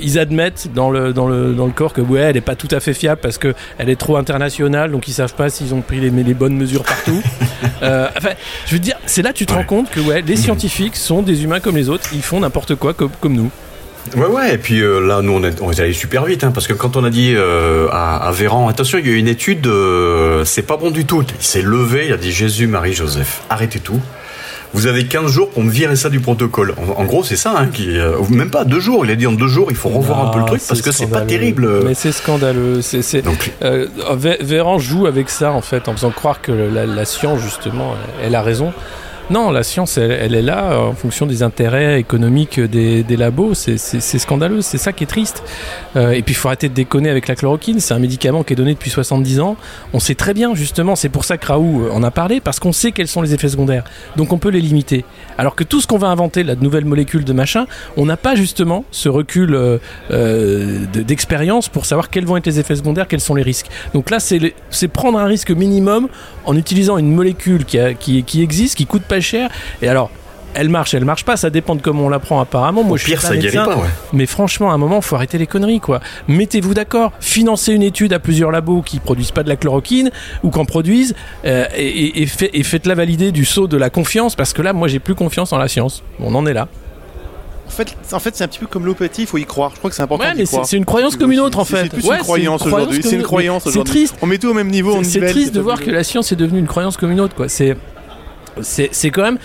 ils admettent dans le, dans le, dans le corps que ouais elle est pas tout à fait fiable parce que elle est trop internationale donc ils savent pas s'ils ont pris les, les bonnes mesures partout <laughs> Euh, enfin je veux dire c'est là que tu te Ouais. rends compte que ouais les scientifiques sont des humains comme les autres ils font n'importe quoi comme, comme nous Ouais, ouais, et puis euh, là, nous, on est, on est allé super vite, hein, parce que quand on a dit euh, à, à Véran, attention, il y a une étude, euh, c'est pas bon du tout. Il s'est levé, il a dit Jésus, Marie, Joseph, arrêtez tout. Vous avez 15 jours pour me virer ça du protocole. En, en gros, c'est ça, hein, qui, euh, même pas deux jours. Il a dit en deux jours, il faut revoir un peu le truc, parce que c'est pas terrible. Mais c'est scandaleux. C'est, c'est- Donc, Vé- Véran joue avec ça en fait, en faisant croire que la, la science justement, elle a raison. Non, la science, elle, est là en fonction des intérêts économiques des, labos. C'est- scandaleux, c'est ça qui est triste. Euh, et puis, il faut arrêter de déconner avec la chloroquine. C'est un médicament qui est donné depuis 70 ans. On sait très bien, justement, c'est pour ça que Raoult euh, en a parlé, parce qu'on sait quels sont les effets secondaires. Donc, on peut les limiter. Alors que tout ce qu'on va inventer, là, de nouvelles molécules, de machin, on n'a pas justement ce recul euh, de- d'expérience pour savoir quels vont être les effets secondaires, quels sont les risques. Donc là, c'est prendre un risque minimum en utilisant une molécule qui, qui existe, qui coûte pas cher. Et alors, elle marche, elle marche pas, ça dépend de comment on la prend apparemment. Moi, Au je suis pire, pas ça guérit médecin, pas, ouais. mais franchement, à un moment, faut arrêter les conneries, quoi. Mettez-vous d'accord, financez une étude à plusieurs labos qui produisent pas de la chloroquine ou qu'en produisent, euh, et, et- et fait- et faites-la valider du saut de la confiance, parce que là, moi, j'ai plus confiance en la science. On en est là. En fait, en fait c'est un petit peu comme l'homéopathie, il faut y croire. Je crois que c'est important Ouais, mais c'est une croyance comme une autre, en c'est- fait. C'est plus Ouais, une croyance aujourd'hui. C'est une croyance aujourd'hui. C'est triste. On met tout au même niveau, on C'est- triste de voir que la science est devenue une croyance comme une autre, quoi. C'est. C'est quand même.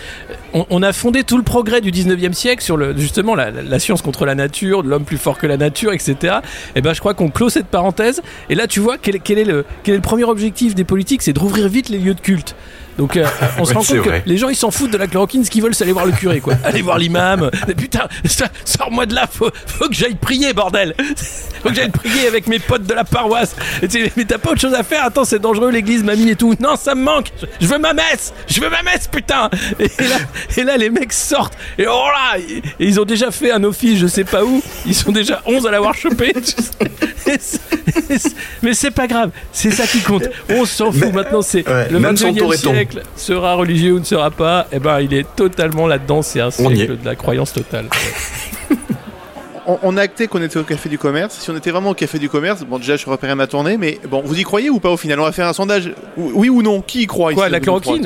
On, a fondé tout le progrès du 19e siècle sur le, justement la, science contre la nature, l'homme plus fort que la nature, etc. Et ben je crois qu'on clôt cette parenthèse. Et là, tu vois, est, le, quel est le premier objectif des politiques C'est de rouvrir vite les lieux de culte. Donc euh, <laughs> on se rend compte que les gens ils s'en foutent de la chloroquine, ce qu'ils veulent c'est aller voir le curé quoi. <laughs> Aller voir l'imam. Putain, sors-moi de là, faut, faut que j'aille prier bordel. <laughs> Faut que j'aille prier avec mes potes de la paroisse. Mais t'as pas autre chose à faire Attends, c'est dangereux l'église, mamie et tout. Non, ça me manque. Je- veux ma messe. Je veux ma messe, putain. Et là, et là les mecs sortent. Et oh là, et- ils ont déjà fait un office, je sais pas où. Ils sont déjà 11 à l'avoir chopé. Mais c'est pas grave, c'est ça qui compte. On s'en fout Mais- maintenant. C'est ouais, le même sans 21e Toretton. Siècle sera religieux ou ne sera pas. Et ben, il est totalement là-dedans. C'est un siècle de la croyance totale. <laughs> On, on a acté qu'on était au café du commerce. Si on était vraiment au café du commerce, bon, déjà, je repérais ma tournée, mais bon, vous y croyez ou pas au final? On va faire un sondage. Oui ou non? Qui y croit? Quoi, ici la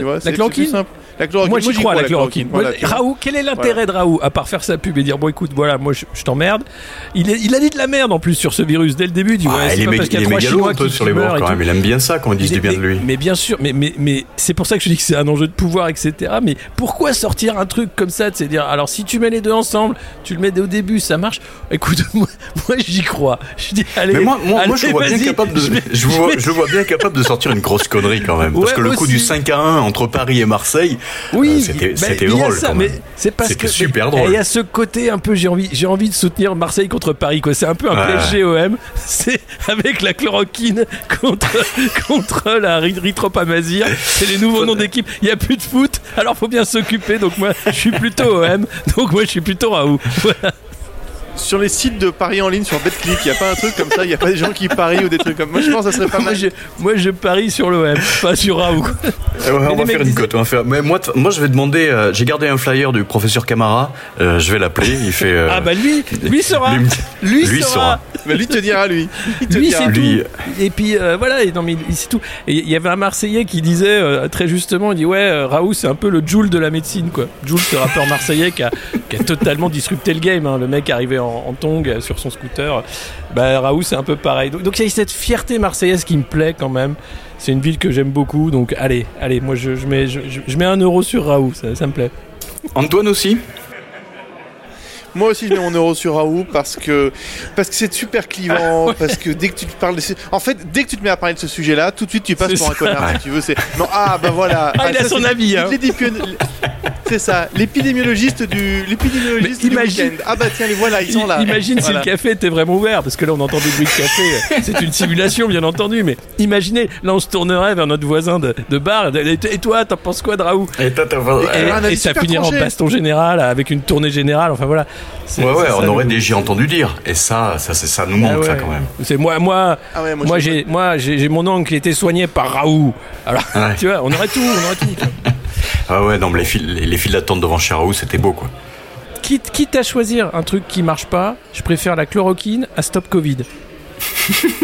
vois La simple. La chloroquine. Moi, j'y crois à la chloroquine. Voilà. Raoult, quel est l'intérêt de Raoult à part faire sa pub et dire bon, écoute, voilà, moi, je, je t'emmerde. Il, est- il a dit de la merde en plus sur ce virus dès le début. Ouais, Ah, il est, pas parce il est mégalo un peu sur les bords quand même. Il aime bien ça qu'on dise Mais- du bien de lui. Mais bien sûr, mais, mais, mais c'est pour ça que je dis que c'est un enjeu de pouvoir, etc. Mais pourquoi sortir un truc comme ça, de se dire, alors si tu mets les deux ensemble, tu le mets au début, ça marche? Écoute, <laughs> moi, moi, j'y crois. Je dis, allez, Mais moi, moi, moi, je allez, vois bien capable de, je vais- je, vois, je le vois bien capable de sortir une grosse connerie quand même. <laughs> Parce Ouais, que le coup aussi. du 5 à 1 entre Paris et Marseille, Oui, euh, c'était, bah, c'était il y a drôle ça, quand mais c'est parce que super mais- drôle. et Il y a ce côté un peu, j'ai envie, j'ai envie de soutenir Marseille contre Paris, quoi. C'est un peu un Ouais. PSG OM. <laughs> C'est avec la chloroquine contre <laughs> contre la ritropamazir. C'est les nouveaux noms d'équipe. Il y a plus de foot, alors faut bien s'occuper. Donc moi, je suis plutôt OM. Donc moi, je suis plutôt Raoult. <laughs> Voilà. Sur les sites de paris en ligne sur BetClick, il n'y a pas un truc comme ça, il n'y a pas des gens qui parient ou des trucs comme Moi, je pense que ça serait pas Moi, mal. je, moi, je parie sur l'OM, pas sur Raoult. ouais, Mais on va faire une cote. On va faire... Mais moi, t- moi, je vais demander. euh, j'ai gardé un flyer du professeur Camara. euh, je vais l'appeler. Il fait. euh, Ah bah lui, lui sera, lui lui, lui sera. sera. Mais lui te dira, lui. Il te Lui, dira. c'est Lui- tout. Et puis euh, voilà, et non, mais il- c'est tout. Et il y avait un Marseillais qui disait euh, très justement, il dit ouais, euh, Raoult c'est un peu le Joule de la médecine quoi. Joule, ce rappeur marseillais qui a, qui a totalement disrupté le game. hein. Le mec arrivé en, en tong euh, sur son scooter. Bah Raoult c'est un peu pareil. Donc il y a cette fierté marseillaise qui me plaît quand même. C'est une ville que j'aime beaucoup. Donc allez, allez, moi je, je mets je, je- je mets un euro sur Raoult, ça, ça me plaît. Antoine aussi. Moi aussi, je mets mon euro sur Raoult parce que parce que c'est super clivant, parce que dès que tu te parles de. En fait, dès que tu te mets à parler de ce sujet-là, tout de suite, tu passes pour un connard, si tu veux. C'est... Non, ah, bah voilà. Ah, il a ça, son avis, hein. C'est ça, l'épidémiologiste du, l'épidémiologiste du imagine- week-end. Ah bah tiens, les voilà, ils sont là. Imagine si le café était vraiment ouvert, parce que là on entend des bruits de café. C'est une simulation, bien entendu, mais imaginez, là on se tournerait vers notre voisin de, de bar. Et et toi, t'en penses quoi de Raoult Et toi, Et, et ça finirait en baston général avec une tournée générale. Enfin voilà. C'est- Ouais, ouais, on ça, aurait j'ai entendu dire. Et ça, ça, c'est- ça nous Ah manque, ça, quand même. C'est moi, moi, Ah ouais, moi, j'ai, moi, j'ai, j'ai mon oncle qui était soigné par Raoult. Alors, Ouais. tu vois, on aurait tout, on aurait tout. Ah ouais, non, mais les files, les, les files d'attente devant chez Raoult, c'était beau, quoi. Quitte, quitte à choisir un truc qui marche pas, je préfère la chloroquine à Stop Covid. <laughs>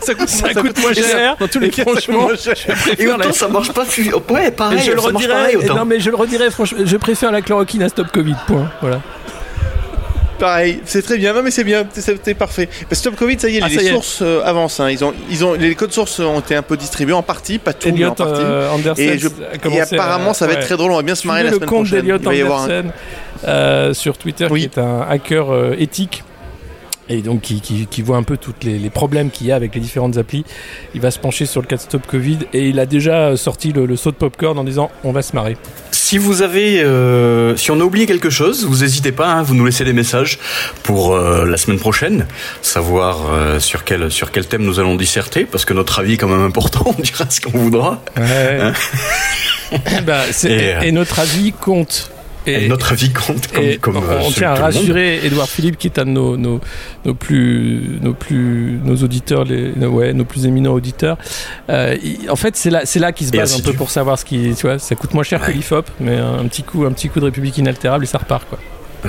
Ça coûte, Ça coûte moins et ça- cher. Dans tous les et cas, ça franchement, moins cher. je préfère la- ça marche pas. Ouais, pareil. Et je le ça redirai. pareil, et non, mais je le redirai. Franchement, je préfère la chloroquine à Stop Covid. Point. Voilà. Pareil, c'est très bien. Non, mais c'est bien, c'est- c'est parfait. Parce que Stop Covid, ça y est, Ah, les y sources euh, avancent. hein. Ils ont, ils ont, les codes sources ont été un peu distribués en partie, pas tout, mais Elliot en partie. euh, et, je- apparemment, à- ça va être très drôle. On va bien se marrer la le semaine prochaine. Il va y avoir un- euh, sur Twitter, Oui. qui est un hacker euh, éthique. et donc qui, qui, qui voit un peu tous les, les problèmes qu'il y a avec les différentes applis. Il va se pencher sur le cas de Stop Covid et il a déjà sorti le, le saut de popcorn en disant on va se marrer. Si vous avez, euh, si on a oublié quelque chose, vous n'hésitez pas, hein, vous nous laissez des messages pour euh, la semaine prochaine, savoir euh, sur quel sur quel thème nous allons disserter, parce que notre avis est quand même important, <laughs> on dira ce qu'on voudra. Ouais. Hein Bah, Et, et, euh, et notre avis compte. Et notre avis compte comme, et comme on, euh, on tient à rassurer Edouard Philippe, qui est un de nos, nos, nos plus, nos plus, nos auditeurs, les, nos- ouais, nos plus éminents auditeurs. Euh, il- en fait, c'est là, c'est là qu'il se base un peu pour savoir ce qui, tu vois, ça coûte moins cher que l'IFOP, mais un petit coup, un petit coup de République inaltérable et ça repart, quoi.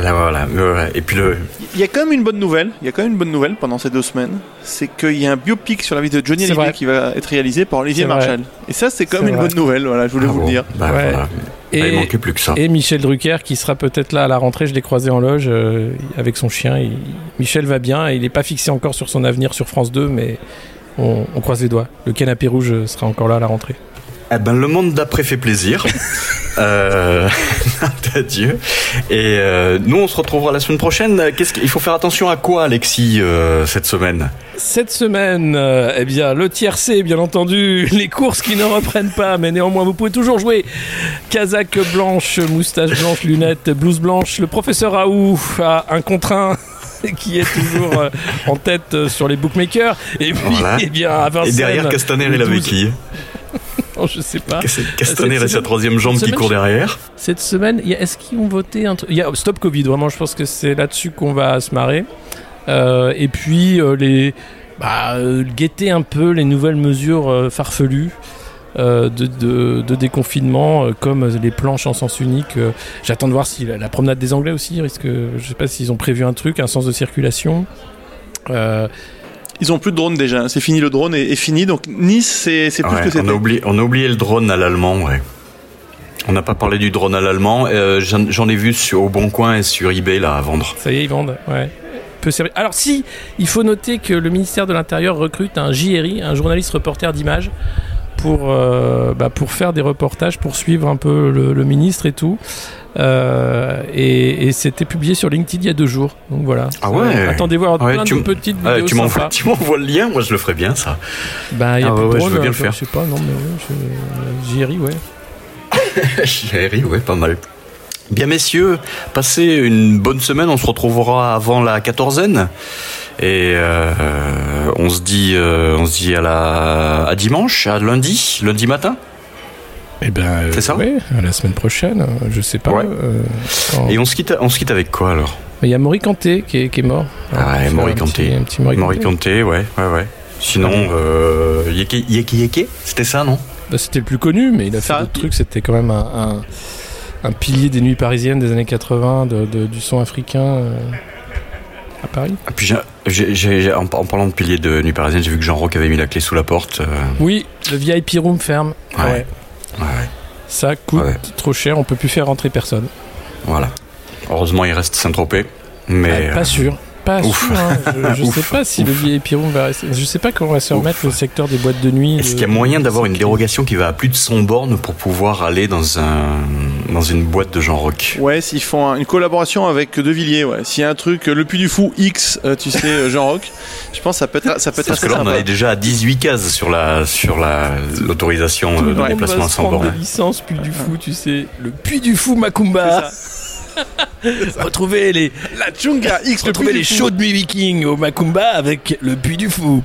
Là, voilà, voilà. Et puis le, Il y a quand même une bonne nouvelle. Il y a quand même une bonne nouvelle pendant ces deux semaines. C'est qu'il y a un biopic sur la vie de Johnny Hallyday qui va être réalisé par Olivier. Marshall. Et ça, c'est quand même une vrai. bonne nouvelle. Voilà, je voulais Ah vous bon, le dire. bah, Ouais. voilà. il Et, manquait plus que ça. et Michel Drucker qui sera peut-être là à la rentrée. Je l'ai croisé en loge euh, avec son chien. Il- Michel va bien. Il n'est pas fixé encore sur son avenir sur France 2, mais on, on croise les doigts. Le canapé rouge sera encore là à la rentrée. Eh ben, le monde d'après fait plaisir. <laughs> euh, <laughs> adieu. Et euh, nous, on se retrouvera la semaine prochaine. Qu'est-ce qu'il faut faire attention à quoi, Alexis, euh, cette semaine? Cette semaine, euh, eh bien, le tiercé, bien entendu, <laughs> les courses qui ne reprennent pas, mais néanmoins, vous pouvez toujours jouer. Casaque blanche, moustache blanche, lunettes, blouse blanche. Le professeur Raoult a un contre un qui est toujours en tête sur les bookmakers. Et puis, Voilà. eh bien, à Et Vincennes, derrière Castaner, le il avait 12 qui Non, <laughs> je sais pas. Castaner et sa troisième jambe qui court derrière. Cette semaine, est-ce qu'ils ont voté un truc Il y a Stop Covid, vraiment, je pense que c'est là-dessus qu'on va se marrer. Euh, et puis, euh, les, bah, euh, guetter un peu les nouvelles mesures farfelues. de, de- de déconfinement comme les planches en sens unique j'attends de voir si la, la promenade des anglais aussi risque je sais pas s'ils ont prévu un truc un sens de circulation Euh, Ils ont plus de drone déjà. C'est fini, le drone est, est fini. Donc Nice, c'est c'est plus Ouais, que c'était. on, a oublié, on a oublié le drone à l'allemand, ouais. On n'a pas parlé du drone à l'allemand. Euh, J'en ai vu sur, au Bon Coin et sur eBay là à vendre. Ça y est, ils vendent. Ouais. Alors si, il faut noter que le ministère de l'Intérieur recrute un JRI, un journaliste reporter d'image, pour, euh, bah, pour faire des reportages, pour suivre un peu le, le ministre et tout. Euh, et et c'était publié sur LinkedIn il y a deux jours. Donc voilà. Ah ouais. Attendez voir Ouais, plein tu de petites vidéos tu m'envoies sympas. <laughs> tu m'envoies le lien, moi je le ferais bien ça. Bah, il y a Ah ouais, je veux bien euh, le faire. Je sais pas, non, mais ouais, <laughs> ouais. Chérie, ouais, pas mal. Bien messieurs, passez une bonne semaine, on se retrouvera avant la quatorzaine. Et euh, on se dit, euh, on se dit à la à dimanche, à lundi, lundi matin. Eh ben, C'est ça? ouais, à la semaine prochaine, euh, je sais pas. Ouais. euh, quand- Et on se quitte, on se quitte avec quoi alors? Il y a Maury Kanté qui est, qui est mort. Ah ouais, Maury Kanté. petit- Un petit Maury Maurice Kanté. Kanté, ouais, ouais, ouais. Sinon, euh, Yeke Yeke Yeke, c'était ça, non? Bah, c'était le plus connu, mais il a Ça, fait d'autres trucs. C'était quand même un, un, un pilier des nuits parisiennes des années 80, de, de- du son africain euh, à Paris. Et puis, en, en parlant de pilier de Nuit Parisienne, j'ai vu que Jean Rock avait mis la clé sous la porte. euh, Oui, le VIP room ferme. Ouais. Ouais. ouais, Ça coûte Ouais. trop cher, on peut plus faire rentrer personne. voilà. Heureusement, il reste Saint-Tropez. Mais Ah, pas euh, sûr. Pas ouf. sûr. hein. <laughs> Je, je Ouf. sais pas si le Ouf. VIP room va rester. Je sais pas comment va se Ouf. remettre le secteur des boîtes de nuit. est-ce de- qu'il y a moyen d'avoir une dérogation qui va à plus de 100 bornes pour pouvoir aller dans, un, dans une boîte de Jean Rock? Ouais, s'ils font un- une collaboration avec De Villiers, ouais. S'il y a un truc, euh, le Puy du Fou X, euh, tu sais, euh, Jean Rock, <laughs> je pense que ça peut être, ça peut être Parce que là, on en est déjà à 18 cases sur la sur la l'autorisation de déplacement à se 100 prendre bornes. des licences Puy du Fou, tu sais. Le Puy du Fou Macumba. <laughs> Retrouvez les, La Chunga X, le retrouvez Puy les shows de nuit viking au Macumba avec le Puy du Fou.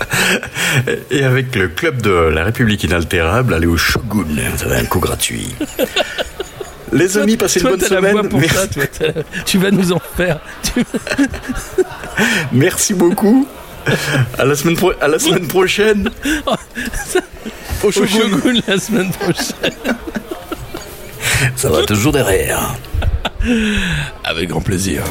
<laughs> Et avec le club de la République inaltérable, allez au Shogun, vous avez un coup gratuit. <laughs> Les amis, passez une Toi, bonne la voix semaine. pour Mer- ça, toi, tu vas nous en faire. Merci beaucoup. À la semaine, pro- à la semaine prochaine. Au Au Shogun. Shogun la semaine prochaine. Ça va toujours derrière. Avec grand plaisir.